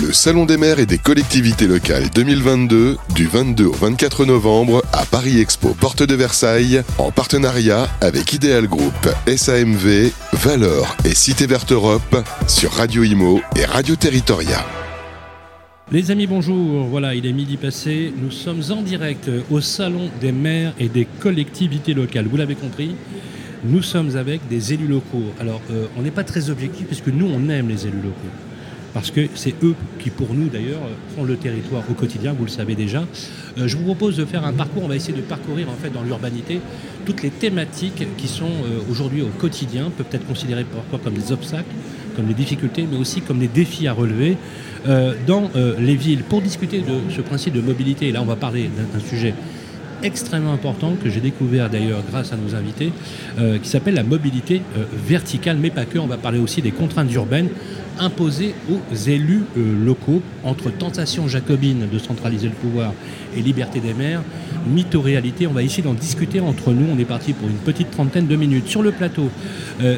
Le Salon des maires et des collectivités locales 2022 du 22 au 24 novembre à Paris Expo Porte de Versailles en partenariat avec Ideal Group, SAMV, Valor et Cité Verte Europe sur Radio Imo et Radio Territoria. Les amis, bonjour. Voilà, il est midi passé. Nous sommes en direct au Salon des maires et des collectivités locales. Vous l'avez compris, nous sommes avec des élus locaux. Alors, euh, on n'est pas très objectif puisque nous, on aime les élus locaux. Parce que c'est eux qui, pour nous d'ailleurs, font le territoire au quotidien, vous le savez déjà. Euh, je vous propose de faire un parcours, on va essayer de parcourir en fait dans l'urbanité toutes les thématiques qui sont euh, aujourd'hui au quotidien, peuvent être considérées parfois comme des obstacles, comme des difficultés, mais aussi comme des défis à relever euh, dans les villes. Pour discuter de ce principe de mobilité, là on va parler d'un sujet extrêmement important que j'ai découvert d'ailleurs grâce à nos invités, euh, qui s'appelle la mobilité verticale, mais pas que. On va parler aussi des contraintes urbaines imposées aux élus locaux entre tentation jacobine de centraliser le pouvoir et liberté des maires, mythe ou réalité. On va essayer d'en discuter entre nous. On est parti pour une petite trentaine de minutes sur le plateau.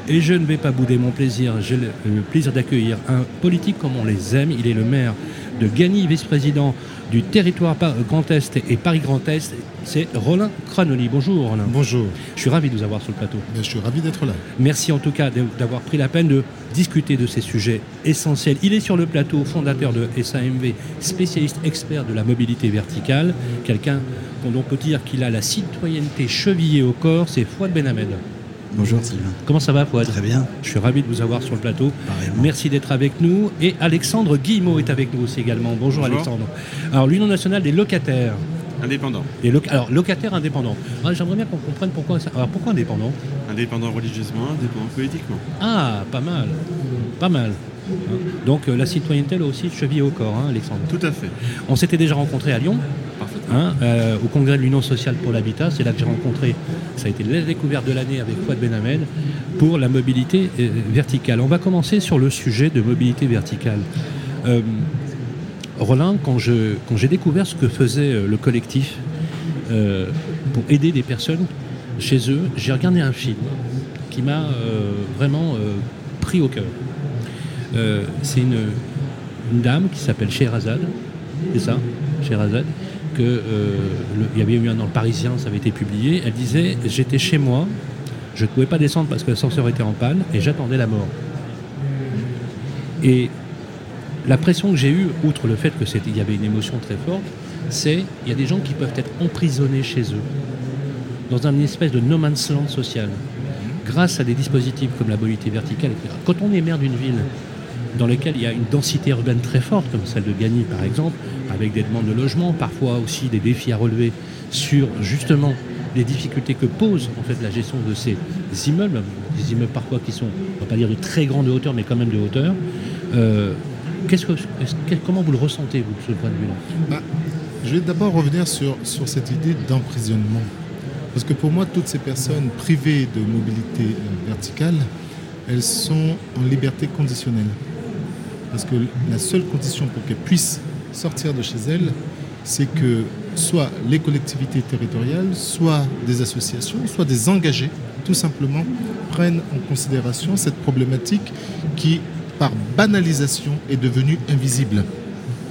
et je ne vais pas bouder mon plaisir. J'ai le plaisir d'accueillir un politique comme on les aime. Il est le maire de Gagny, vice-président du territoire Grand Est et Paris Grand Est, c'est Roland Cranoli. Bonjour Roland. Bonjour. Je suis ravi de vous avoir sur le plateau. Je suis ravi d'être là. Merci en tout cas d'avoir pris la peine de discuter de ces sujets essentiels. Il est sur le plateau, fondateur de SAMV, spécialiste expert de la mobilité verticale, quelqu'un dont on peut dire qu'il a la citoyenneté chevillée au corps, c'est Fouad Benhamed. Bonjour Sylvain. Comment ça va Fouad Très bien. Je suis ravi de vous avoir sur le plateau. Pareillement. Merci d'être avec nous. Et Alexandre Guillemot est avec nous aussi également. Bonjour, Bonjour. Alexandre. Alors l'Union nationale des locataires. Indépendant. Alors locataires indépendants. Ah, J'aimerais bien qu'on comprenne pourquoi ça. Alors pourquoi indépendant Indépendant religieusement, indépendant politiquement. Ah, pas mal. Pas mal. Donc euh, la citoyenneté là aussi chevillée au corps, hein, Alexandre. Tout à fait. On s'était déjà rencontrés à Lyon. Hein, euh, au congrès de l'Union sociale pour l'habitat. C'est là que j'ai rencontré, ça a été la découverte de l'année avec Fouad Benhamed pour la mobilité euh, verticale. On va commencer sur le sujet de mobilité verticale. Euh, Roland, quand je- quand j'ai découvert ce que faisait euh, le collectif euh, pour aider des personnes chez eux, j'ai regardé un film qui m'a euh, vraiment euh, pris au cœur. Euh, c'est une, une dame qui s'appelle Sherazade, c'est ça, Sherazade, que euh, y avait eu un dans le Parisien, ça avait été publié. Elle disait J'étais chez moi, je ne pouvais pas descendre parce que l'ascenseur était en panne et j'attendais la mort. Et la pression que j'ai eue, outre le fait que c'était- il y avait une émotion très forte, c'est il y a des gens qui peuvent être emprisonnés chez eux, dans un espèce de no man's land social, grâce à des dispositifs comme la mobilité verticale, etc. Quand on est maire d'une ville dans laquelle il y a une densité urbaine très forte, comme celle de Gagny par exemple, avec des demandes de logement, parfois aussi des défis à relever sur justement les difficultés que pose en fait la gestion de ces immeubles, des immeubles parfois qui sont, on va pas dire de très grande hauteur, mais quand même de hauteur. Euh, comment vous le ressentez, vous, de ce point de vue-là? Bah, je vais d'abord revenir sur, sur cette idée d'emprisonnement. Parce que pour moi, toutes ces personnes privées de mobilité verticale, elles sont en liberté conditionnelle. Parce que la seule condition pour qu'elles puissent sortir de chez elles, c'est que soit les collectivités territoriales, soit des associations, soit des engagés, tout simplement, prennent en considération cette problématique qui, par banalisation, est devenue invisible.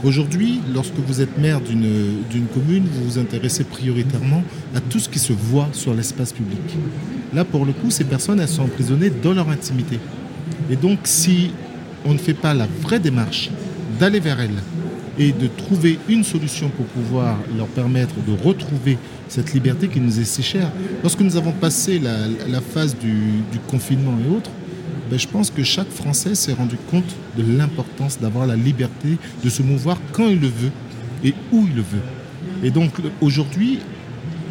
Aujourd'hui, lorsque vous êtes maire d'une commune, vous vous intéressez prioritairement à tout ce qui se voit sur l'espace public. Là, pour le coup, ces personnes, elles sont emprisonnées dans leur intimité. Et donc, si on ne fait pas la vraie démarche d'aller vers elles et de trouver une solution pour pouvoir leur permettre de retrouver cette liberté qui nous est si chère, lorsque nous avons passé la, phase du, confinement et autres, ben, je pense que chaque Français s'est rendu compte de l'importance d'avoir la liberté de se mouvoir quand il le veut et où il le veut. Et donc aujourd'hui,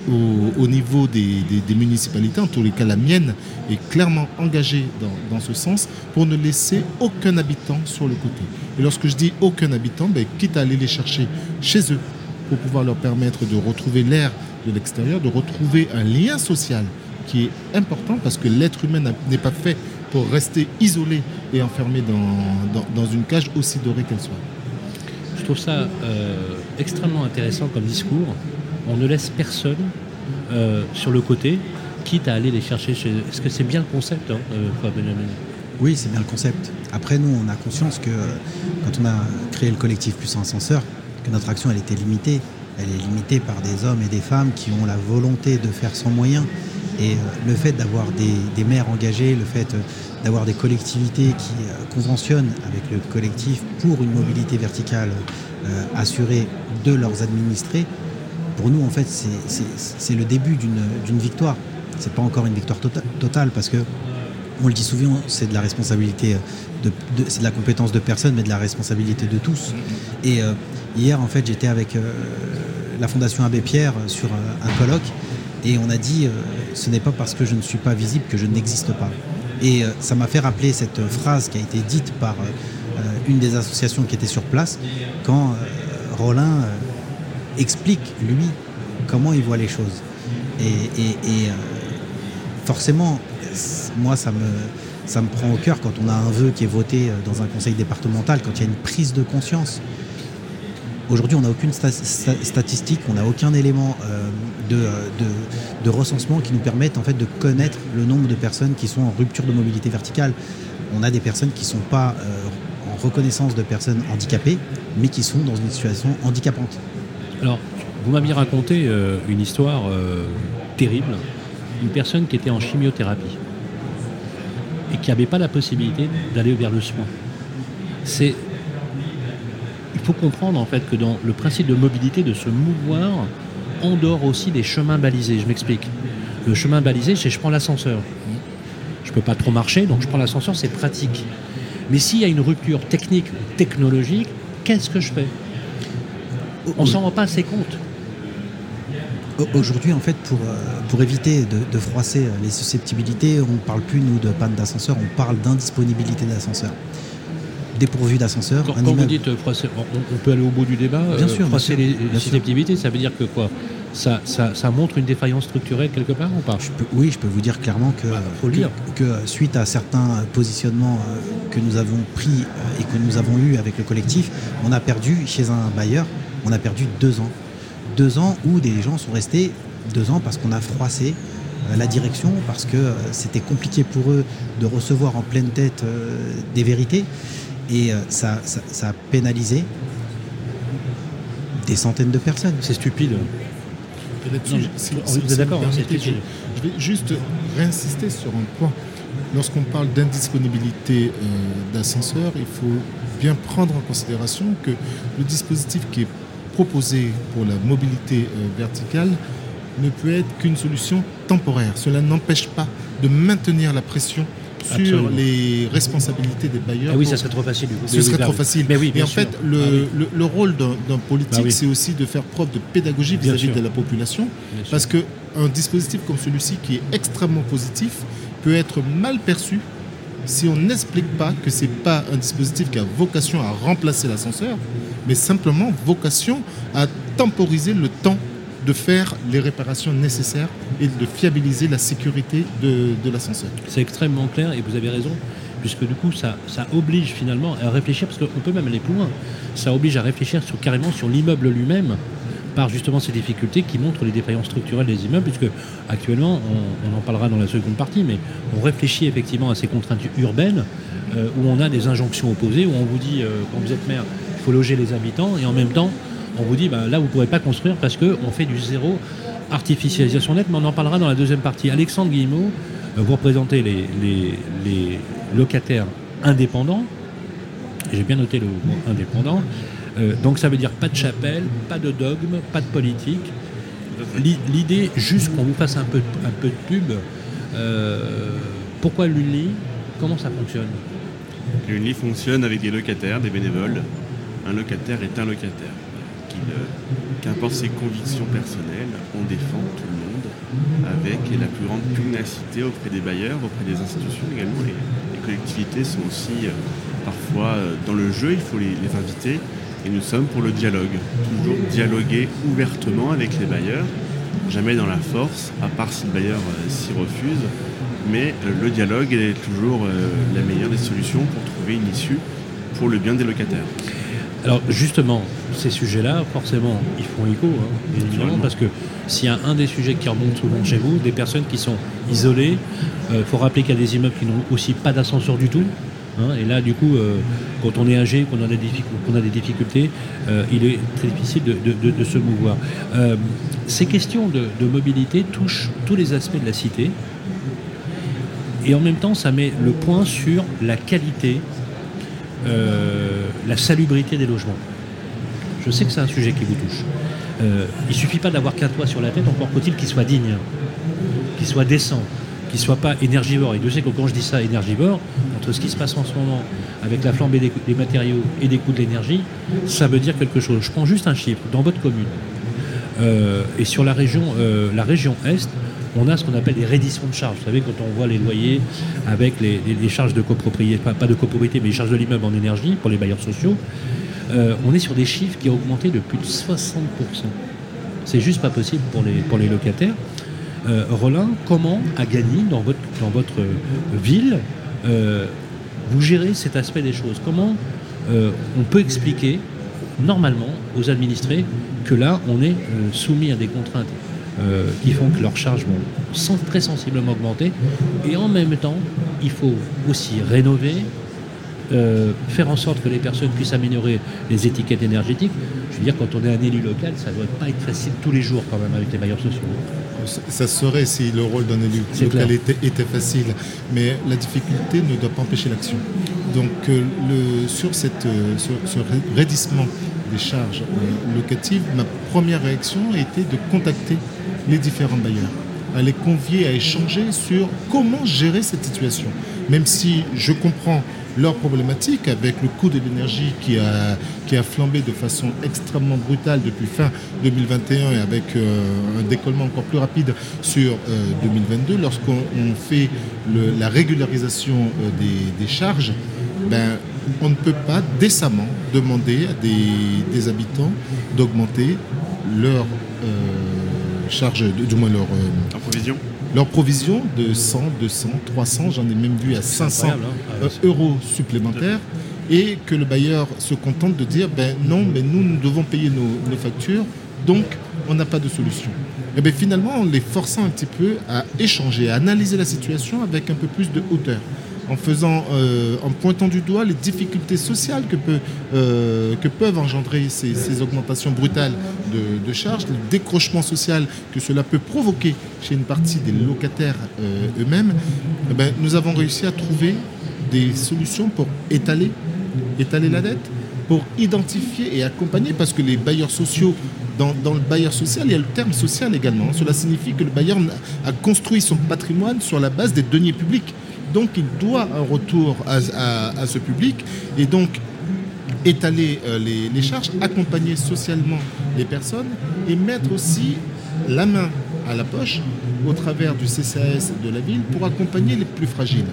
au, au niveau des, municipalités, en tous les cas la mienne, est clairement engagée dans, ce sens pour ne laisser aucun habitant sur le côté. Et lorsque je dis aucun habitant, ben, quitte à aller les chercher chez eux pour pouvoir leur permettre de retrouver l'air de l'extérieur, de retrouver un lien social qui est important parce que l'être humain n'est pas fait pour rester isolé et enfermé dans une cage aussi dorée qu'elle soit. Je trouve ça euh, extrêmement intéressant comme discours. On ne laisse personne euh, sur le côté, quitte à aller les chercher chez eux. Est-ce que c'est bien le concept, hein, euh, Oui, c'est bien le concept. Après, nous, on a conscience que euh, quand on a créé le collectif Plus Ascenseur, que notre action elle était limitée. Elle est limitée par des hommes et des femmes qui ont la volonté de faire sans moyens. Et le fait d'avoir des, maires engagés, le fait d'avoir des collectivités qui conventionnent avec le collectif pour une mobilité verticale assurée de leurs administrés, pour nous en fait c'est le début d'une victoire. C'est pas encore une victoire tota-, totale parce que on le dit souvent, c'est de la responsabilité, c'est de la compétence de personne, mais de la responsabilité de tous. Et euh, hier, en fait, j'étais avec euh, la Fondation Abbé Pierre sur un colloque, et on a dit, euh, ce n'est pas parce que je ne suis pas visible que je n'existe pas. Et ça m'a fait rappeler cette phrase qui a été dite par une des associations qui était sur place, quand Rollin explique, lui, comment il voit les choses. Et, et forcément, moi, ça me, prend au cœur quand on a un vœu qui est voté dans un conseil départemental, quand il y a une prise de conscience. Aujourd'hui, on n'a aucune sta statistique, on n'a aucun élément euh, de, recensement qui nous permette en fait, de connaître le nombre de personnes qui sont en rupture de mobilité verticale. On a des personnes qui ne sont pas euh, en reconnaissance de personnes handicapées, mais qui sont dans une situation handicapante. Alors, vous m'aviez raconté euh, une histoire terrible une personne qui était en chimiothérapie et qui n'avait pas la possibilité d'aller vers le soin. C'est il faut comprendre en fait que dans le principe de mobilité, de se mouvoir, on dort aussi des chemins balisés. Je m'explique. Le chemin balisé, c'est je prends l'ascenseur. Je ne peux pas trop marcher, donc je prends l'ascenseur, c'est pratique. Mais s'il y a une rupture technique ou technologique, qu'est-ce que je fais? On s'en rend pas assez compte. Aujourd'hui, en fait, pour, pour éviter de, de, froisser les susceptibilités, on ne parle plus, nous, de panne d'ascenseur, on parle d'indisponibilité d'ascenseur. Dépourvu d'ascenseur. Quand, quand immeuble... vous dites froisser, on, on, peut aller au bout du débat. Bien sûr. Froisser bien les, sûr, les susceptibilités, ça veut dire que quoi? Ça, ça, ça, montre une défaillance structurelle quelque part ou pas? Je peux, Oui, je peux vous dire clairement que, bah, que, que, suite à certains positionnements que nous avons pris et que nous avons eu avec le collectif, on a perdu chez un bailleur, on a perdu deux ans deux ans où des gens sont restés deux ans parce qu'on a froissé euh, la direction, parce que euh, c'était compliqué pour eux de recevoir en pleine tête euh, des vérités. Et euh, ça, ça, ça, a pénalisé des centaines de personnes. C'est stupide. Vous êtes d'accord je, je vais juste réinsister sur un point. Lorsqu'on parle d'indisponibilité euh, d'ascenseur, il faut bien prendre en considération que le dispositif qui est proposé pour la mobilité euh, verticale ne peut être qu'une solution temporaire. Cela n'empêche pas de maintenir la pression sur Absolument. les responsabilités des bailleurs. Ah oui, ça serait trop facile. Ce serait oui, trop facile. Mais oui, Et en sûr. fait, le, ah, le, le, rôle d'un politique, bah, c'est aussi de faire preuve de pédagogie vis-à-vis -vis de la population. Bien parce qu'un dispositif comme celui-ci, qui est extrêmement positif, peut être mal perçu si on n'explique pas que ce n'est pas un dispositif qui a vocation à remplacer l'ascenseur, mais simplement vocation à temporiser le temps de faire les réparations nécessaires et de fiabiliser la sécurité de, l'ascenseur. C'est extrêmement clair et vous avez raison, puisque du coup ça, oblige finalement à réfléchir, parce qu'on peut même aller plus loin, ça oblige à réfléchir carrément sur l'immeuble lui-même, par justement ces difficultés qui montrent les défaillances structurelles des immeubles, puisque actuellement, on, en parlera dans la seconde partie, mais on réfléchit effectivement à ces contraintes urbaines, euh, où on a des injonctions opposées, où on vous dit, euh, quand vous êtes maire, il faut loger les habitants, et en même temps, on vous dit bah, là vous ne pourrez pas construire parce qu'on fait du zéro artificialisation nette, mais on en parlera dans la deuxième partie. Alexandre Guillemot, euh, vous représentez les, les, les locataires indépendants, j'ai bien noté le mot indépendant, euh, donc ça veut dire pas de chapelle, pas de dogme, pas de politique. L'idée, juste qu'on vous fasse un peu, de pub, euh, pourquoi l'UNLI Comment ça fonctionne? L'UNLI fonctionne avec des locataires, des bénévoles. Un locataire est un locataire qu'importe ses convictions personnelles, on défend tout le monde avec la plus grande pugnacité auprès des bailleurs, auprès des institutions également. Les, collectivités sont aussi euh, parfois euh, dans le jeu, il faut les, inviter. Et nous sommes pour le dialogue, toujours dialoguer ouvertement avec les bailleurs, jamais dans la force, à part si le bailleur euh, s'y refuse. Mais le dialogue est toujours la meilleure des solutions pour trouver une issue pour le bien des locataires. Alors justement, ces sujets-là, forcément, ils font écho, hein, évidemment, parce que s'il y a un des sujets qui remonte souvent chez vous, des personnes qui sont isolées, il euh, faut rappeler qu'il y a des immeubles qui n'ont aussi pas d'ascenseur du tout. Hein, et là, du coup, euh, quand on est âgé, qu'on a des, a des difficultés, euh, il est très difficile de, se mouvoir. Euh, ces questions de, mobilité touchent tous les aspects de la cité. Et en même temps, ça met le point sur la qualité, la salubrité des logements. Je sais que c'est un sujet qui vous touche. il ne suffit pas d'avoir qu'un toit sur la tête, encore faut-il qu'il soit digne, qu'il soit décent, qu'il ne soit pas énergivore. Et je sais que quand je dis ça, énergivore, entre ce qui se passe en ce moment avec la flambée des, matériaux et des coûts de l'énergie, ça veut dire quelque chose. Je prends juste un chiffre. Dans votre commune euh, et sur la région, euh, la région Est, on a ce qu'on appelle des redditions de charges. Vous savez, quand on voit les loyers avec les, charges de copropriété, pas, de copropriété, mais les charges de l'immeuble en énergie pour les bailleurs sociaux, euh, on est sur des chiffres qui ont augmenté de plus de 60%. C'est juste pas possible pour les, pour les locataires. Roland, comment à Gagny, dans votre, votre ville, euh, vous gérez cet aspect des choses? Comment euh, on peut expliquer normalement aux administrés que là, on est euh, soumis à des contraintes qui font que leurs charges vont très sensiblement augmenter et en même temps, il faut aussi rénover, faire en sorte que les personnes puissent améliorer les étiquettes énergétiques. Je veux dire, quand on est un élu local, ça ne doit pas être facile tous les jours quand même avec les bailleurs sociaux ça serait si le rôle d'un élu local était, facile, mais la difficulté ne doit pas empêcher l'action. Donc euh, sur, cette, euh, ce raidissement des charges euh, locatives, ma première réaction a été de contacter les différents bailleurs, à les convier à échanger sur comment gérer cette situation. Même si je comprends leur problématique avec le coût de l'énergie qui a, qui a flambé de façon extrêmement brutale depuis fin 2021 et avec euh, un décollement encore plus rapide sur 2022. Euh, Lorsqu'on fait la régularisation euh, des, charges, ben, on ne peut pas décemment demander à des, habitants d'augmenter leur charge, du moins leur, provision leur provision de 100, 200, 300, j'en ai même vu à 500 hein. ah, euros supplémentaires, et que le bailleur se contente de dire ben non, mais nous, nous devons payer nos, factures, donc on n'a pas de solution. Et bien finalement, en les forçant un petit peu à échanger, à analyser la situation avec un peu plus de hauteur euh, en pointant du doigt les difficultés sociales que, euh, peuvent engendrer ces, augmentations brutales de, charges, le décrochement social que cela peut provoquer chez une partie des locataires euh, eux-mêmes, eh ben, nous avons réussi à trouver des solutions pour étaler, la dette, pour identifier et accompagner, parce que les bailleurs sociaux dans, dans, le bailleur social, il y a le terme social également. Cela signifie que le bailleur a construit son patrimoine sur la base des deniers publics. Donc il doit un retour à, ce public et donc étaler euh, les, charges, accompagner socialement les personnes et mettre aussi la main à la poche au travers du CCAS de la ville pour accompagner les plus fragiles.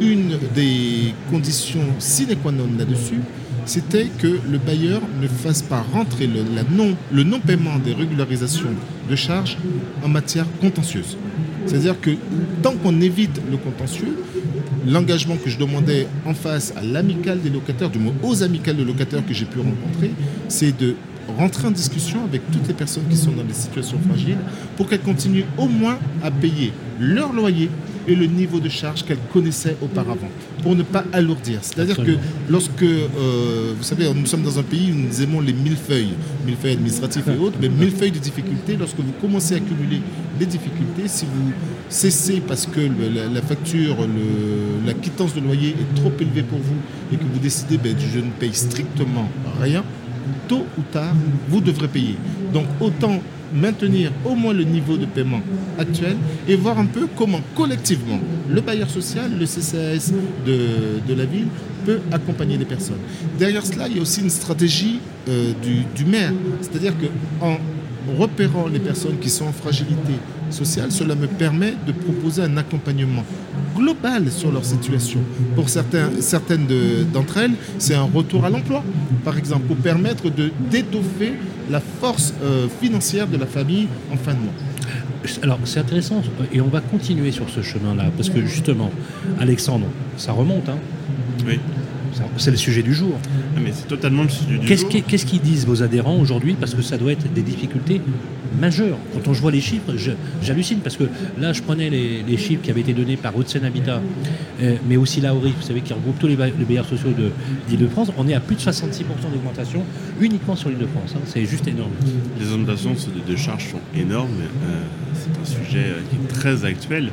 Une des conditions sine qua non là-dessus, c'était que le bailleur ne fasse pas rentrer le, non, le non-paiement des régularisations de charges en matière contentieuse. C'est-à-dire que tant qu'on évite le contentieux, l'engagement que je demandais en face à l'amicale des locataires, du moins aux amicales de locataires que j'ai pu rencontrer, c'est de rentrer en discussion avec toutes les personnes qui sont dans des situations fragiles pour qu'elles continuent au moins à payer leur loyer et le niveau de charge qu'elles connaissaient auparavant, pour ne pas alourdir. C'est-à-dire que lorsque, euh, vous savez, nous sommes dans un pays où nous aimons les millefeuilles, millefeuilles administratifs et autres, mais millefeuilles de difficultés, lorsque vous commencez à cumuler les difficultés, si vous cessez parce que la, facture, la quittance de loyer est trop élevée pour vous et que vous décidez, ben, je ne paye strictement rien, tôt ou tard, vous devrez payer. Donc autant maintenir au moins le niveau de paiement actuel et voir un peu comment collectivement le bailleur social, le CCAS de, la ville peut accompagner les personnes. Derrière cela, il y a aussi une stratégie euh, du, du, maire, c'est-à-dire qu'en repérant les personnes qui sont en fragilité sociale, cela me permet de proposer un accompagnement global sur leur situation. Pour certains, certaines d'entre elles, c'est un retour à l'emploi, par exemple, pour permettre de d'étoffer la force euh, financière de la famille en fin de mois. Alors c'est intéressant et on va continuer sur ce chemin-là parce que justement, Alexandre, ça remonte. Hein oui. C'est le sujet du jour. Ah, mais c'est totalement le sujet du Qu'est-ce jour. qu'est-ce qu'ils disent vos adhérents aujourd'hui Parce que ça doit être des difficultés majeures. Quand on voit les chiffres, je- j'hallucine parce que là, je prenais les, les chiffres qui avaient été donnés par Haute-Seine Habitat, euh, mais aussi l'AORI, vous savez, qui regroupe tous les, ba- les bailleurs sociaux de l'Île-de-France. On est à plus de 66% d'augmentation uniquement sur l'Île-de-France. hein. C'est juste énorme. Les augmentations de, de charges sont énormes. euh, c'est un sujet euh, qui est très actuel.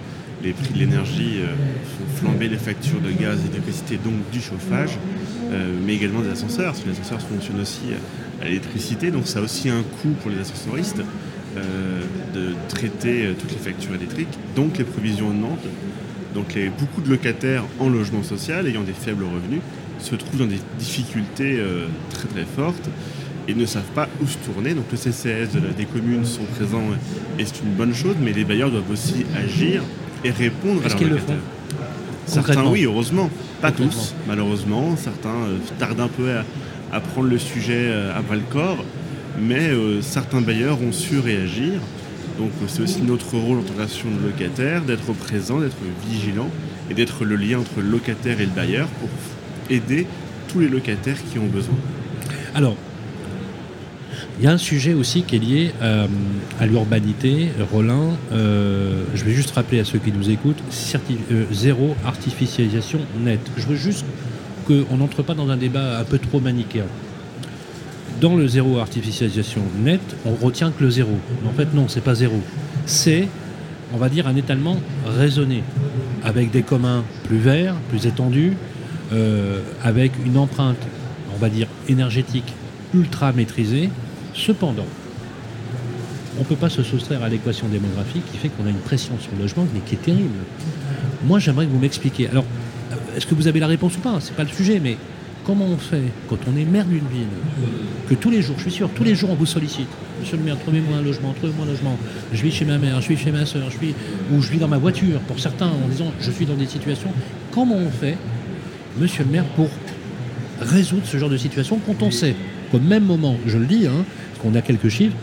Les prix de l'énergie euh, font flamber les factures de gaz et d'électricité, donc du chauffage, euh, mais également des ascenseurs. Parce que les ascenseurs fonctionnent aussi euh, à l'électricité, donc ça a aussi un coût pour les ascensoristes euh, de traiter toutes les factures électriques, donc les provisions augmentent. Donc les, beaucoup de locataires en logement social, ayant des faibles revenus, se trouvent dans des difficultés très très fortes et ne savent pas où se tourner. Donc le CCS des communes sont présents et c'est une bonne chose, mais les bailleurs doivent aussi agir et répondre à leurs qu'ils le locataires. font Certains oui, heureusement. Pas tous, malheureusement. Certains euh, tardent un peu à, à prendre le sujet euh, à bras le corps, mais euh, certains bailleurs ont su réagir. Donc c'est aussi notre rôle en tant qu'association de locataires d'être présent, d'être vigilant et d'être le lien entre le locataire et le bailleur pour aider tous les locataires qui ont besoin. Alors, il y a un sujet aussi qui est lié euh, à l'urbanité. Rollin, euh, je vais juste rappeler à ceux qui nous écoutent, euh, zéro artificialisation nette. Je veux juste qu'on n'entre pas dans un débat un peu trop manichéen. Dans le zéro artificialisation nette, on retient que le zéro. En fait, non, c'est pas zéro. C'est, on va dire, un étalement raisonné, avec des communs plus verts, plus étendus, euh, avec une empreinte, on va dire, énergétique ultra maîtrisée. Cependant, on ne peut pas se soustraire à l'équation démographique qui fait qu'on a une pression sur le logement mais qui est terrible. Moi, j'aimerais que vous m'expliquiez. Alors, est-ce que vous avez la réponse ou pas? C'est pas le sujet, mais comment on fait quand on est maire d'une ville, que tous les jours, je suis sûr, tous les jours on vous sollicite. Monsieur le maire, trouvez-moi un logement, trouvez-moi un logement. Je vis chez ma mère, je vis chez ma soeur, je vis, ou je vis dans ma voiture, pour certains, en disant je suis dans des situations. Comment on fait, monsieur le maire, pour résoudre ce genre de situation quand on sait qu'au même moment, je le dis, hein, qu'on a quelques chiffres,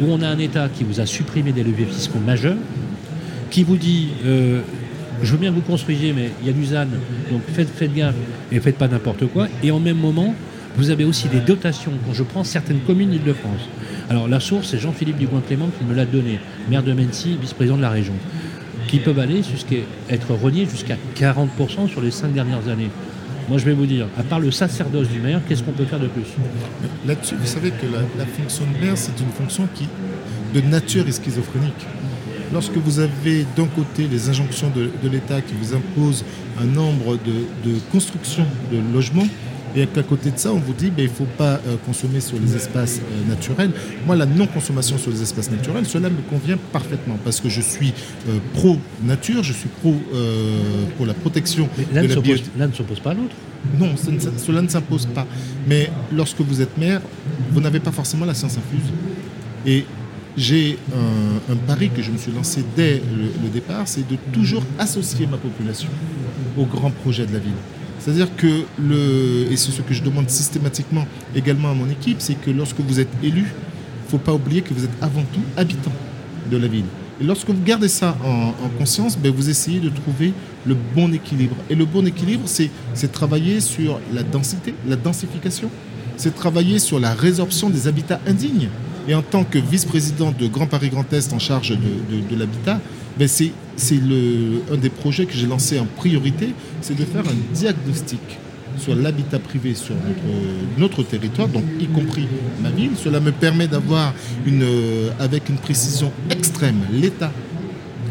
où on a un État qui vous a supprimé des leviers fiscaux majeurs, qui vous dit euh, je veux bien que vous construisiez, mais il y a ZAN, donc faites, faites gaffe et faites pas n'importe quoi. Et en même moment, vous avez aussi des dotations. Quand je prends certaines communes d'Île-de-France, alors la source, c'est Jean-Philippe Dugoin-Clément qui me l'a donné, maire de Mency, vice-président de la région, qui peuvent aller jusqu'à être reniés jusqu'à 40% sur les cinq dernières années. Moi, je vais vous dire, à part le sacerdoce du maire, qu'est-ce qu'on peut faire de plus Là-dessus, vous savez que la, fonction de maire, c'est une fonction qui, de nature, est schizophrénique. Lorsque vous avez d'un côté les injonctions de, l'État qui vous imposent un nombre de constructions de logements, et qu'à côté de ça, on vous dit ben, il ne faut pas euh, consommer sur les espaces euh, naturels. Moi, la non-consommation sur les espaces naturels, cela me convient parfaitement parce que je suis euh, pro-nature, je suis pro, pour la protection de la biodiversité. l'un ne s'oppose pas à l'autre? Non, cela ne s'impose pas. Mais lorsque vous êtes maire, vous n'avez pas forcément la science infuse. Et j'ai un, un pari que je me suis lancé dès le, le départ, c'est de toujours associer ma population aux grands projets de la ville. C'est-à-dire que, le, et c'est ce que je demande systématiquement également à mon équipe, c'est que lorsque vous êtes élu, il ne faut pas oublier que vous êtes avant tout habitant de la ville. Et lorsque vous gardez ça en, en conscience, ben, vous essayez de trouver le bon équilibre. Et le bon équilibre, c'est travailler sur la densité, la densification, c'est travailler sur la résorption des habitats indignes. Et en tant que vice-président de Grand Paris Grand Est en charge de l'habitat, ben c'est c'est un des projets que j'ai lancé en priorité, c'est de faire un diagnostic sur l'habitat privé sur notre, territoire, donc y compris ma ville. Cela me permet d'avoir euh, avec une précision extrême l'état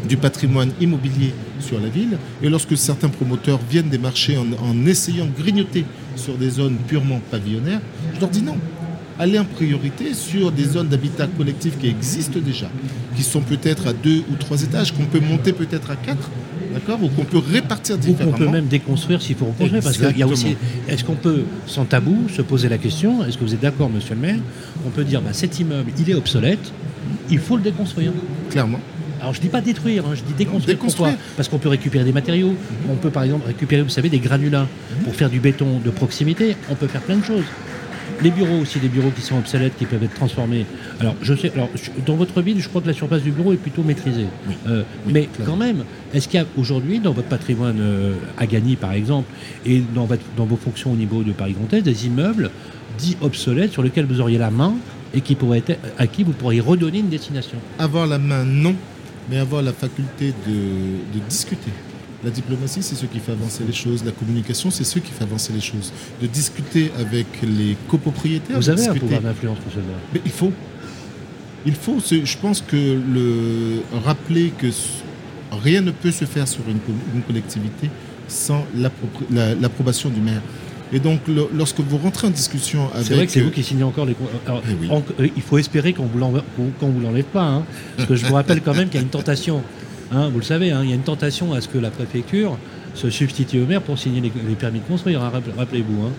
du patrimoine immobilier sur la ville. Et lorsque certains promoteurs viennent des marchés en, en essayant de grignoter sur des zones purement pavillonnaires, je leur dis non. Allez en priorité sur des zones d'habitat collectif qui existent déjà, qui sont peut-être à deux ou trois étages, qu'on peut monter peut-être à quatre, d'accord, ou qu'on peut répartir Ou qu'on différemment. peut même déconstruire s'il faut reconstruire. Parce qu'il y a aussi. Est-ce qu'on peut, sans tabou, se poser la question Est-ce que vous êtes d'accord, monsieur le maire On peut dire bah, cet immeuble, il est obsolète, il faut le déconstruire. Clairement. Alors je dis pas détruire, hein, je dis déconstruire. Déconstruire. Pourquoi Parce qu'on peut récupérer des matériaux. On peut par exemple récupérer, vous savez, des granulats pour faire du béton de proximité. On peut faire plein de choses. Les bureaux aussi, des bureaux qui sont obsolètes, qui peuvent être transformés. Alors, je sais, alors, dans votre ville, je crois que la surface du bureau est plutôt maîtrisée. Euh, mais quand même, est-ce qu'il y a aujourd'hui, dans votre patrimoine euh, à Gagny, par exemple, et dans, dans vos fonctions au niveau de Paris-Comté, des immeubles dits obsolètes sur lesquels vous auriez la main et qui pourraient être, à qui vous pourriez redonner une destination? Avoir la main, non, mais avoir la faculté de discuter. La diplomatie, c'est ce qui fait avancer les choses. La communication, c'est ce qui fait avancer les choses. De discuter avec les copropriétaires. Vous avez un pouvoir d'influence, M. Mais il faut. Il faut. Je pense que le rappeler que rien ne peut se faire sur une, collectivité sans l'approbation du maire. Et donc, lorsque vous rentrez en discussion avec. C'est vrai que c'est vous qui signez encore les. Eh euh, il faut espérer qu'on ne vous l'enlève pas. Hein. parce que je vous rappelle quand même qu'il y a une tentation Hein, vous le savez, hein, il y a une tentation à ce que la préfecture se substitue au maire pour signer les, permis de construire, hein, rappelez-vous.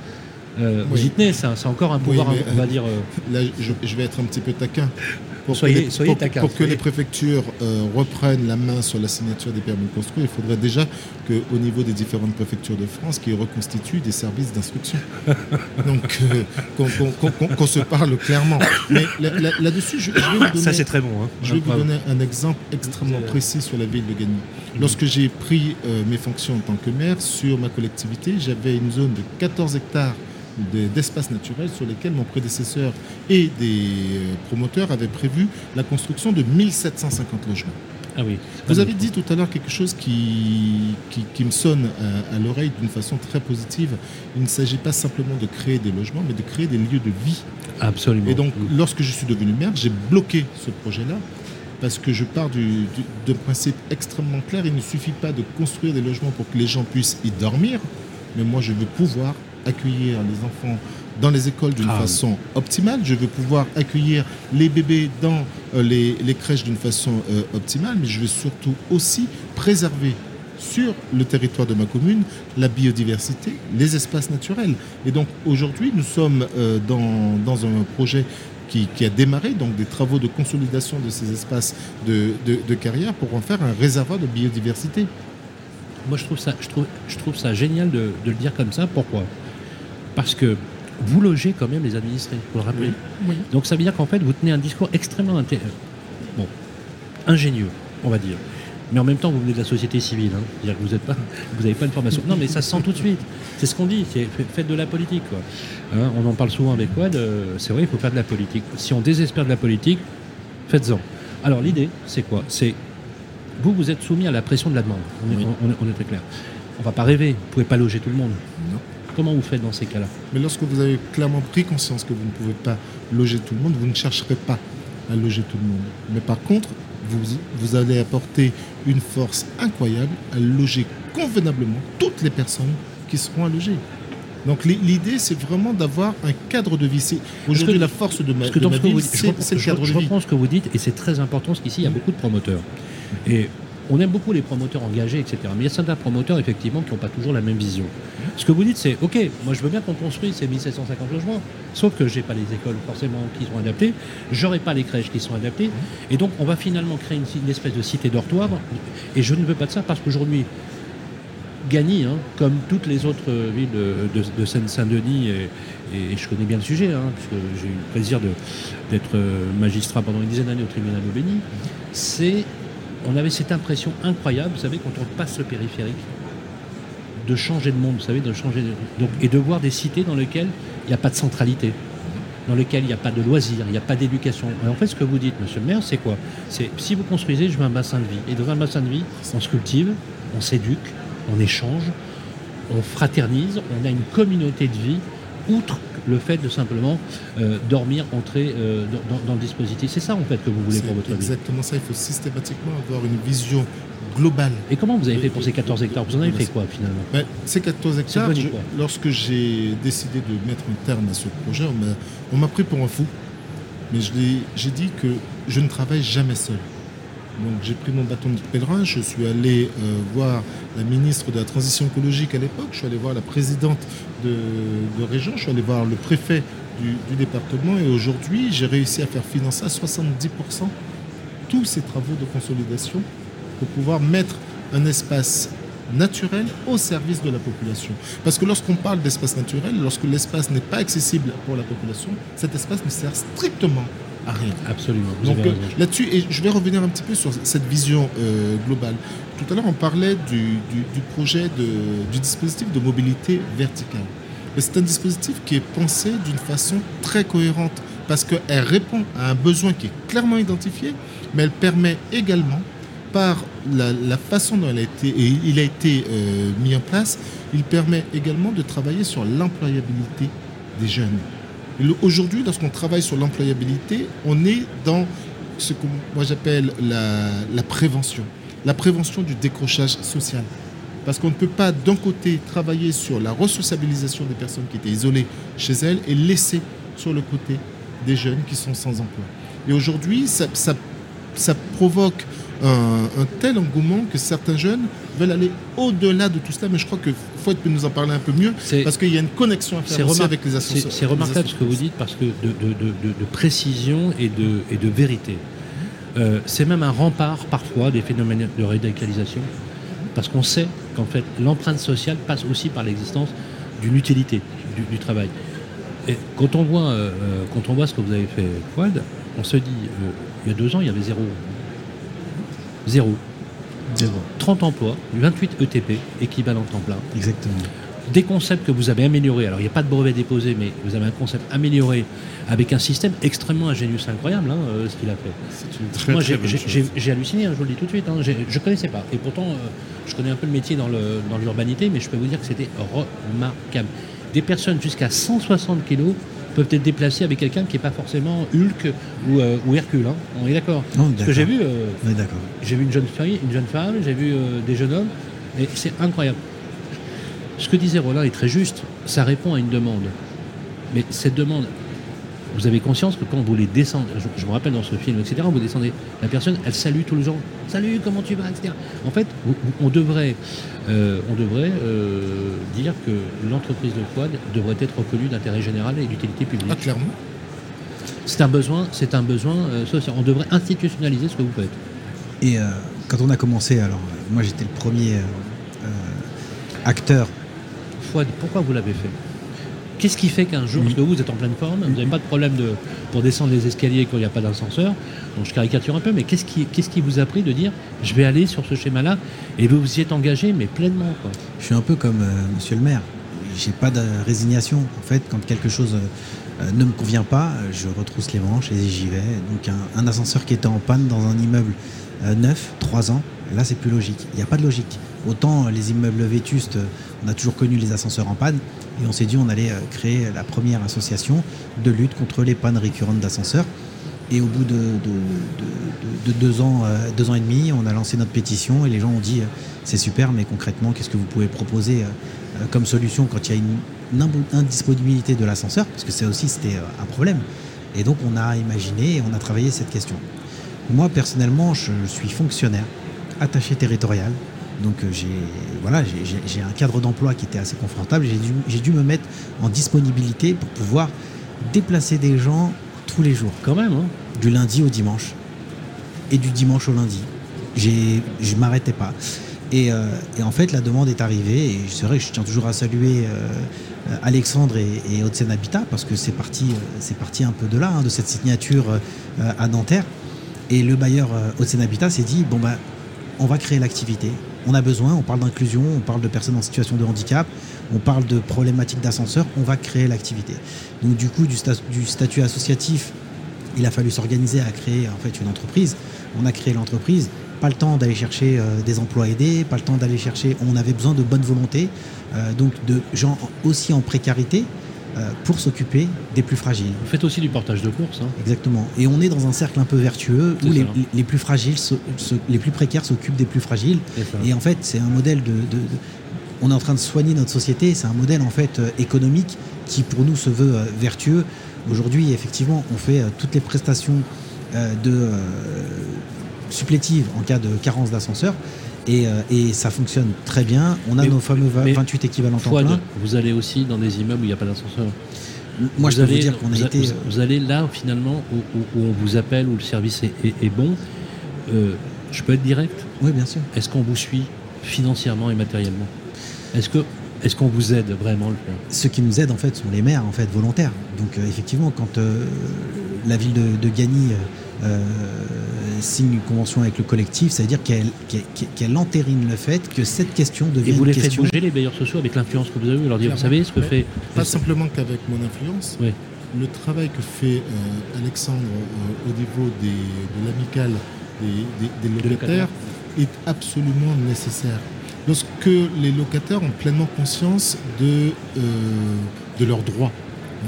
Euh, vous y tenez, c'est encore un pouvoir, on va dire. Euh, là, je, vais être un petit peu taquin pour soyez, que les, pour, que les préfectures euh, reprennent la main sur la signature des permis de construire, il faudrait déjà qu'au niveau des différentes préfectures de France, qu'ils reconstituent des services d'instruction. Donc, euh, qu'on se parle clairement. Mais là-dessus, je, vais vous donner, Ça, c'est très bon. Hein. Je vais vous donner un exemple extrêmement précis sur la ville de Gagny. Lorsque j'ai pris euh, mes fonctions en tant que maire sur ma collectivité, j'avais une zone de 14 hectares d'espaces naturels sur lesquels mon prédécesseur et des euh, promoteurs avaient prévu la construction de 1750 logements. Ah oui. Vous avez dit tout à l'heure quelque chose qui, qui, me sonne à, l'oreille d'une façon très positive. Il ne s'agit pas simplement de créer des logements, mais de créer des lieux de vie. Absolument. Et donc, lorsque je suis devenu maire, j'ai bloqué ce projet-là parce que je pars d'un principe extrêmement clair. Il ne suffit pas de construire des logements pour que les gens puissent y dormir, mais moi, je veux pouvoir accueillir les enfants dans les écoles d'une ah façon optimale, je veux pouvoir accueillir les bébés dans euh, les, crèches d'une façon euh, optimale, mais je veux surtout aussi préserver sur le territoire de ma commune la biodiversité, les espaces naturels. Et donc aujourd'hui, nous sommes euh, dans, un projet qui, a démarré, donc des travaux de consolidation de ces espaces de, carrière pour en faire un réservoir de biodiversité. Moi, je trouve ça, je trouve, je trouve ça génial de, de le dire comme ça. Pourquoi? Parce que vous logez quand même les administrés, vous le rappelez Donc ça veut dire qu'en fait, vous tenez un discours extrêmement euh, bon, ingénieux, on va dire. Mais en même temps, vous venez de la société civile. Hein. vous n'avez pas, pas une formation. Non, mais ça se sent tout de suite. C'est ce qu'on dit. faites de la politique. Hein, on en parle souvent avec Wad. c'est vrai, il faut faire de la politique. Si on désespère de la politique, faites-en. Alors l'idée, c'est quoi? C'est vous, vous êtes soumis à la pression de la demande. On est, on est très clair. On ne va pas rêver. Vous ne pouvez pas loger tout le monde. Non. Comment vous faites dans ces cas-là? Mais lorsque vous avez clairement pris conscience que vous ne pouvez pas loger tout le monde, vous ne chercherez pas à loger tout le monde. Mais par contre, vous, vous allez apporter une force incroyable à loger convenablement toutes les personnes qui seront à loger. Donc l'idée, c'est vraiment d'avoir un cadre de vie. Aujourd'hui, la force de ma, de ma c'est le cadre de vie. Je reprends ce que vous dites, et c'est très important, parce qu'ici, il y a beaucoup de promoteurs. Et on aime beaucoup les promoteurs engagés, etc. Mais il y a certains promoteurs, effectivement, qui n'ont pas toujours la même vision. Ce que vous dites, c'est OK, moi je veux bien qu'on construise ces 1750 logements, sauf que je n'ai pas les écoles forcément qui sont adaptées, j'aurai pas les crèches qui sont adaptées, et donc on va finalement créer une, espèce de cité dortoir, et je ne veux pas de ça parce qu'aujourd'hui, Gagny, hein, comme toutes les autres villes de, Seine-Saint-Denis, et, je connais bien le sujet, hein, puisque j'ai eu le plaisir d'être magistrat pendant une dizaine d'années au tribunal de Béni, c'est on avait cette impression incroyable, vous savez, quand on passe le périphérique, de changer de monde, vous savez, de changer de... et de voir des cités dans lesquelles il n'y a pas de centralité, dans lesquelles il n'y a pas de loisirs, il n'y a pas d'éducation. En fait, ce que vous dites, monsieur le maire, c'est quoi? C'est si vous construisez, je veux un bassin de vie. Et dans un bassin de vie, on se cultive, on s'éduque, on échange, on fraternise, on a une communauté de vie, outre le fait de simplement euh, dormir, entrer euh, dans, le dispositif. C'est ça en fait que vous voulez pour votre vie. Exactement ça, il faut systématiquement avoir une vision globale. Et comment vous avez fait pour ces 14 hectares? Vous en avez fait quoi finalement? Ben, Ces 14 hectares, lorsque j'ai décidé de mettre un terme à ce projet, on m'a pris pour un fou. Mais j'ai dit que je ne travaille jamais seul. Donc j'ai pris mon bâton de pèlerin, je suis allé euh, voir la ministre de la Transition écologique à l'époque, je suis allé voir la présidente de, région, je suis allé voir le préfet du, département et aujourd'hui j'ai réussi à faire financer à 70% tous ces travaux de consolidation pour pouvoir mettre un espace naturel au service de la population. Parce que lorsqu'on parle d'espace naturel, lorsque l'espace n'est pas accessible pour la population, cet espace ne sert strictement à rien. Absolument. Donc euh, là-dessus, et je vais revenir un petit peu sur cette vision euh, globale. Tout à l'heure, on parlait du, projet du dispositif de mobilité verticale. C'est un dispositif qui est pensé d'une façon très cohérente parce qu'elle répond à un besoin qui est clairement identifié, mais elle permet également, par la, façon dont elle a été, il a été euh, mis en place, il permet également de travailler sur l'employabilité des jeunes. Aujourd'hui, lorsqu'on travaille sur l'employabilité, on est dans ce que moi j'appelle la, prévention, la prévention du décrochage social. Parce qu'on ne peut pas d'un côté travailler sur la resociabilisation des personnes qui étaient isolées chez elles et laisser sur le côté des jeunes qui sont sans emploi. Et aujourd'hui, ça, provoque un, tel engouement que certains jeunes veulent aller au-delà de tout cela. Mais je crois que Fouette peut nous en parler un peu mieux parce qu'il y a une connexion à faire aussi avec les associations. C'est remarquable ce que vous dites parce que de, précision et de, et de vérité. Euh, c'est même un rempart parfois des phénomènes de radicalisation parce qu'on sait qu'en fait l'empreinte sociale passe aussi par l'existence d'une utilité du travail. Et quand on voit, euh, euh, quand on voit ce que vous avez fait, Quad, on se dit, euh, il y a deux ans, il y avait zéro. Zéro. Zéro. 30 emplois, 28 ETP, équivalent temps plein. Exactement. Des concepts que vous avez améliorés. Alors, il n'y a pas de brevet déposé, mais vous avez un concept amélioré avec un système extrêmement ingénieux. C'est incroyable hein, ce qu'il a fait. C'est une très, Moi, j'ai halluciné, hein, je vous le dis tout de suite. Hein. je ne connaissais pas. Et pourtant, je connais un peu le métier dans l'urbanité, mais je peux vous dire que c'était remarquable des personnes jusqu'à 160 kg peuvent être déplacées avec quelqu'un qui n'est pas forcément Hulk ou, euh, Hercule. Hein. On est d'accord Ce que j'ai vu, euh, j'ai vu une jeune, fille, une jeune femme, j'ai vu euh, des jeunes hommes, et c'est incroyable. Ce que disait Roland est très juste, ça répond à une demande. Mais cette demande, vous avez conscience que quand vous les descendez, je, me rappelle dans ce film, etc., vous descendez, la personne, elle salue tous les gens. Salut, comment tu vas, etc. En fait, on devrait, euh, on devrait euh, dire que l'entreprise de Quad devrait être reconnue d'intérêt général et d'utilité publique. Ah, clairement. C'est un besoin, c'est un besoin euh, social. On devrait institutionnaliser ce que vous faites. Et quand on a commencé, alors moi j'étais le premier acteur. Fouad, pourquoi vous l'avez fait? Qu'est-ce qui fait qu'un jour, parce que vous êtes en pleine forme, vous n'avez pas de problème de, pour descendre les escaliers quand il n'y a pas d'ascenseur, donc je caricature un peu, mais qu'est-ce qui, vous a pris de dire je vais aller sur ce schéma-là et vous vous y êtes engagé, mais pleinement. Je suis un peu comme euh, monsieur le maire. J'ai pas de résignation. En fait, quand quelque chose euh, ne me convient pas, je retrousse les manches et j'y vais. Donc un, ascenseur qui était en panne dans un immeuble euh, neuf, trois ans, là c'est plus logique. Il n'y a pas de logique. Autant les immeubles vétustes, on a toujours connu les ascenseurs en panne, et on s'est dit on allait euh, créer la première association de lutte contre les pannes récurrentes d'ascenseurs. Et au bout de, deux, ans, euh, deux ans et demi, on a lancé notre pétition et les gens ont dit euh, c'est super, mais concrètement, qu'est-ce que vous pouvez proposer comme solution quand il y a une, indisponibilité de l'ascenseur? Parce que ça aussi, c'était un problème. Et donc, on a imaginé et on a travaillé cette question. Moi, personnellement, je suis fonctionnaire, attaché territorial. Donc euh, j'ai voilà, j'ai un cadre d'emploi qui était assez confortable. J'ai dû, me mettre en disponibilité pour pouvoir déplacer des gens tous les jours. Quand même, hein. Du lundi au dimanche. Et du dimanche au lundi. Je ne m'arrêtais pas. Euh, et, en fait, la demande est arrivée. Et c'est vrai que je tiens toujours à saluer euh, Alexandre et, et Haute-Seine Habitat parce que c'est parti, c'est parti un peu de là, hein, de cette signature à Nanterre. Et le bailleur Haute-Seine Habitat s'est dit bon, bah, on va créer l'activité on a besoin, on parle d'inclusion, on parle de personnes en situation de handicap, on parle de problématiques d'ascenseur, on va créer l'activité. Donc du coup, du, statut associatif, il a fallu s'organiser à créer en fait une entreprise. On a créé l'entreprise, pas le temps d'aller chercher euh, des emplois aidés, pas le temps d'aller chercher, on avait besoin de bonne volonté, euh, donc de gens aussi en précarité, pour s'occuper des plus fragiles. Vous faites aussi du portage de course. Hein. Exactement. Et on est dans un cercle un peu vertueux où les, plus fragiles, les plus précaires s'occupent des plus fragiles. Et en fait, c'est un modèle de, On est en train de soigner notre société. C'est un modèle en fait euh, économique qui pour nous se veut euh, vertueux. Aujourd'hui, effectivement, on fait toutes les prestations de supplétives en cas de carence d'ascenseur. Euh, et, ça fonctionne très bien. On a nos fameux 28 équivalents temps plein. Vous allez aussi dans des immeubles où il n'y a pas d'ascenseur Moi, je peux vous dire qu'on a été. Vous, allez là, finalement, où, on vous appelle, où le service est, bon. Euh, je peux être direct? Oui, bien sûr. Est-ce qu'on vous suit financièrement et matériellement? Est-ce que est-ce qu'on vous aide vraiment le faire? Ceux qui nous aident en fait sont les maires en fait volontaires. Donc euh, effectivement, quand euh, la ville de, de Gagny euh, signe une convention avec le collectif, ça veut dire qu'elle qu'elle- qu'elle entérine le fait que cette question Et devient vous une les faites question. bouger les bailleurs sociaux avec l'influence que vous avez, vous leur dites, vous savez ce que Ouais. fait Pas simplement qu'avec mon influence. Oui. Le travail que fait euh, Alexandre euh, au niveau des, de l'amicale des, des- des Des locataires est absolument nécessaire. Lorsque les locataires ont pleinement conscience de, euh, de leurs droits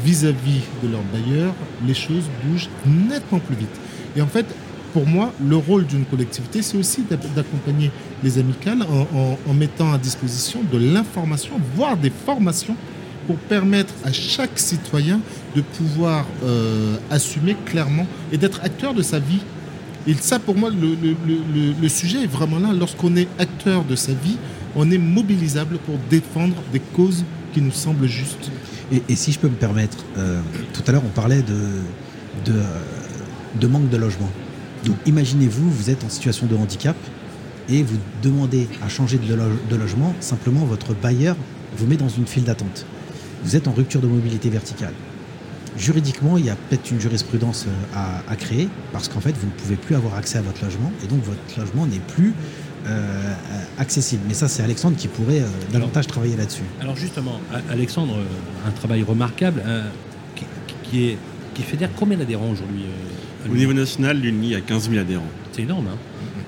vis-à-vis de leurs bailleurs, les choses bougent nettement plus vite. Et en fait, pour moi, le rôle d'une collectivité, c'est aussi d'ac- d'accompagner les amicales en, mettant à disposition de l'information, voire des formations pour permettre à chaque citoyen de pouvoir euh, assumer clairement et d'être acteur de sa vie. Et ça, pour moi, le, sujet est vraiment là. Lorsqu'on est acteur de sa vie, on est mobilisable pour défendre des causes qui nous semblent justes. Et, si je peux me permettre, euh, tout à l'heure on parlait de, de manque de logement. Donc imaginez-vous, vous êtes en situation de handicap et vous demandez à changer de, lo- de logement, simplement votre bailleur vous met dans une file d'attente. Vous êtes en rupture de mobilité verticale. Juridiquement, il y a peut-être une jurisprudence euh, à, à créer parce qu'en fait, vous ne pouvez plus avoir accès à votre logement et donc votre logement n'est plus euh, accessible. Mais ça, c'est Alexandre qui pourrait euh, davantage travailler là-dessus. Alors justement, Alexandre, un travail remarquable euh, qui, qui est, qui fédère combien d'adhérents aujourd'hui Au niveau national, l'UNI a 15 000 adhérents. C'est énorme, hein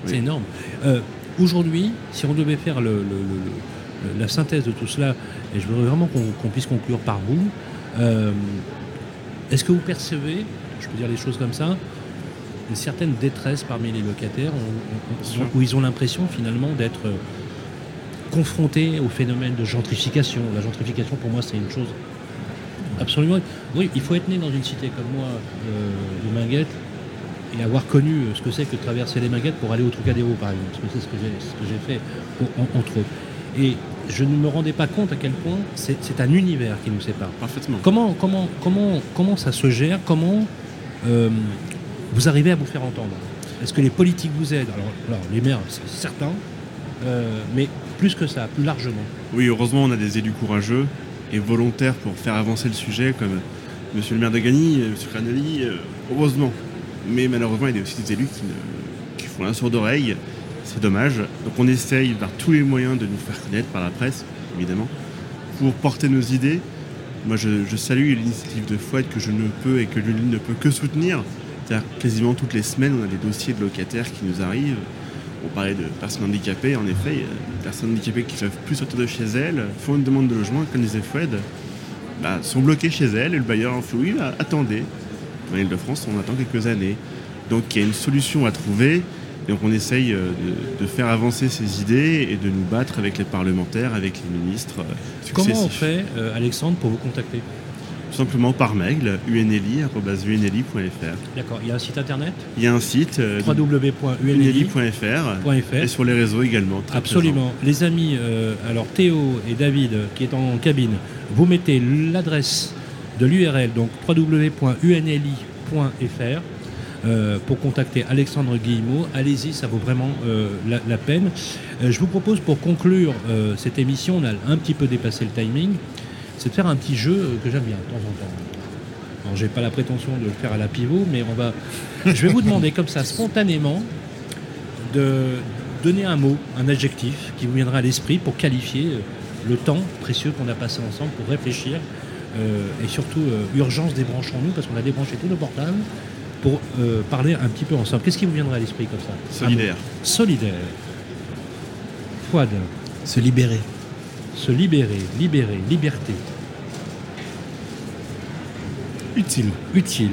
Oui. C'est énorme. Euh, aujourd'hui, si on devait faire le- le- le- le- la synthèse de tout cela, et je voudrais vraiment qu'on puisse conclure par vous, euh, est-ce que vous percevez, je peux dire les choses comme ça, une certaine détresse parmi les locataires où ils ont l'impression finalement d'être euh, confrontés au phénomène de gentrification? La gentrification, pour moi, c'est une chose absolument... Oui, il faut être né dans une cité comme moi, euh, de Minguette, et avoir connu euh, ce que c'est que de traverser les Minguettes pour aller au Trocadéro, par exemple. Parce que c'est ce que j'ai fait, en- entre autres. Et je ne me rendais pas compte à quel point c'est un univers qui nous sépare. Parfaitement. Comment, comment, comment, comment ça se gère? Comment euh, vous arrivez à vous faire entendre? Est-ce que les politiques vous aident? Alors, alors, les maires, c'est certain, euh, mais plus que ça, plus largement. Oui, heureusement, on a des élus courageux et volontaires pour faire avancer le sujet, comme Monsieur le maire de Gagny, Monsieur Cranelli, heureusement. Mais malheureusement, il y a aussi des élus qui, font un sourd d'oreille. C'est dommage. Donc on essaye par tous les moyens de nous faire connaître par la presse, évidemment, pour porter nos idées. Moi, je, salue l'initiative de Fouette que je ne peux et que l'UNI ne peut que soutenir. C'est-à-dire quasiment toutes les semaines, on a des dossiers de locataires qui nous arrivent. On parlait de personnes handicapées, en effet, des personnes handicapées qui ne peuvent plus sortir de chez elles, font une demande de logement, comme disait Foued, bah, sont bloquées chez elles, et le bailleur en fait oui, bah, attendez. En Ile-de-France, on attend quelques années. Donc il y a une solution à trouver, donc on essaye euh, de, de faire avancer ces idées et de nous battre avec les parlementaires, avec les ministres euh, Comment on fait, euh, Alexandre, pour vous contacter? Tout simplement par mail, unli.unli.fr. D'accord, il y a un site internet? Il y a un site, euh, www.unli.fr. et sur les réseaux également. très Absolument. Les amis, euh, alors Théo et David, qui est en cabine, vous mettez l'adresse de l'URL, donc www.unli.fr, euh, pour contacter Alexandre Guillemot. Allez-y, ça vaut vraiment euh, la, peine. Euh, je vous propose, pour conclure cette émission, on a un petit peu dépassé le timing, c'est de faire un petit jeu que j'aime bien de temps en temps. Alors, j'ai pas la prétention de le faire à la pivot, mais on va. Je vais vous demander comme ça, spontanément, de donner un mot, un adjectif qui vous viendra à l'esprit pour qualifier le temps précieux qu'on a passé ensemble pour réfléchir et surtout euh, urgence débranchons-nous parce qu'on a débranché tous nos portables pour euh, parler un petit peu ensemble. Qu'est-ce qui vous viendra à l'esprit comme ça? Solidaire. Mot. Solidaire. Fouad. Se libérer. Se libérer, libérer, liberté, Utile. utile.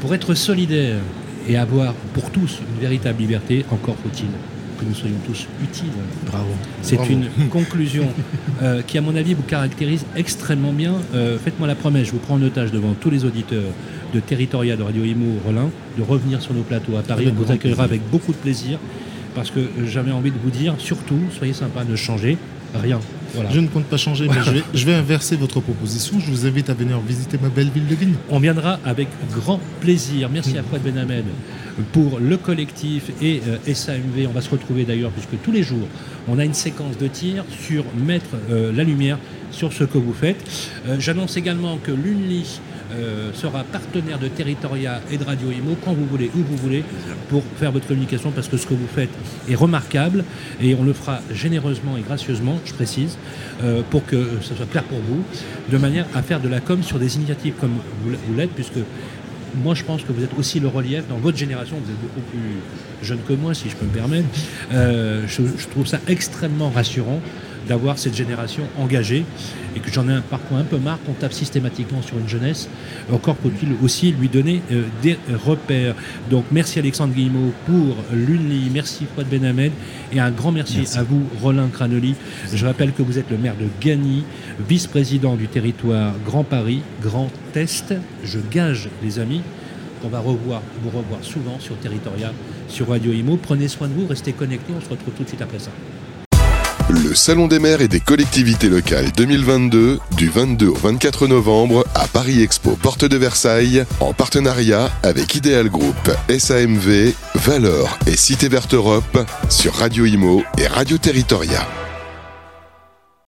Pour être solidaire et avoir pour tous une véritable liberté, encore faut-il que nous soyons tous utiles. Bravo. C'est une conclusion euh, qui, à mon avis, vous caractérise extrêmement bien. Euh, Faites-moi la promesse, je vous prends en otage devant tous les auditeurs de Territoria de Radio Imo Relin de revenir sur nos plateaux à Paris. On vous accueillera avec beaucoup de plaisir parce que euh, j'avais envie de vous dire, surtout, soyez sympa, ne changez rien. Voilà. Je ne compte pas changer, mais je vais, je vais inverser votre proposition. Je vous invite à venir visiter ma belle ville de Guigny. On viendra avec grand plaisir. Merci à Fouad Ben Ahmed pour le collectif et euh, SAMV. On va se retrouver d'ailleurs, puisque tous les jours, on a une séquence de tir sur mettre euh, la lumière sur ce que vous faites. Euh, j'annonce également que l'UNLI sera partenaire de Territoria et de Radio Imo quand vous voulez, où vous voulez, pour faire votre communication, parce que ce que vous faites est remarquable et on le fera généreusement et gracieusement, je précise, pour que ce soit clair pour vous, de manière à faire de la com sur des initiatives comme vous l'êtes, puisque moi, je pense que vous êtes aussi le relief. Dans votre génération, vous êtes beaucoup plus jeune que moi, si je peux me permettre. Euh, je, trouve ça extrêmement rassurant d'avoir cette génération engagée et que j'en ai un parcours un peu marre qu'on tape systématiquement sur une jeunesse. Encore faut-il aussi lui donner euh, des repères. Donc merci Alexandre Guillemot pour l'UNLI, merci Fouad Benhamed et un grand merci, à vous Roland Cranoli. Je rappelle que vous êtes le maire de Gagny, vice-président du territoire Grand Paris, Grand Est. Je gage les amis qu'on va revoir, vous revoir souvent sur Territoria, sur Radio Imo. Prenez soin de vous, restez connectés, on se retrouve tout de suite après ça. Le Salon des maires et des collectivités locales 2022 du 22 au 24 novembre à Paris Expo Porte de Versailles en partenariat avec Ideal Group, SAMV, Valeur et Cité Verte Europe sur Radio Imo et Radio Territoria.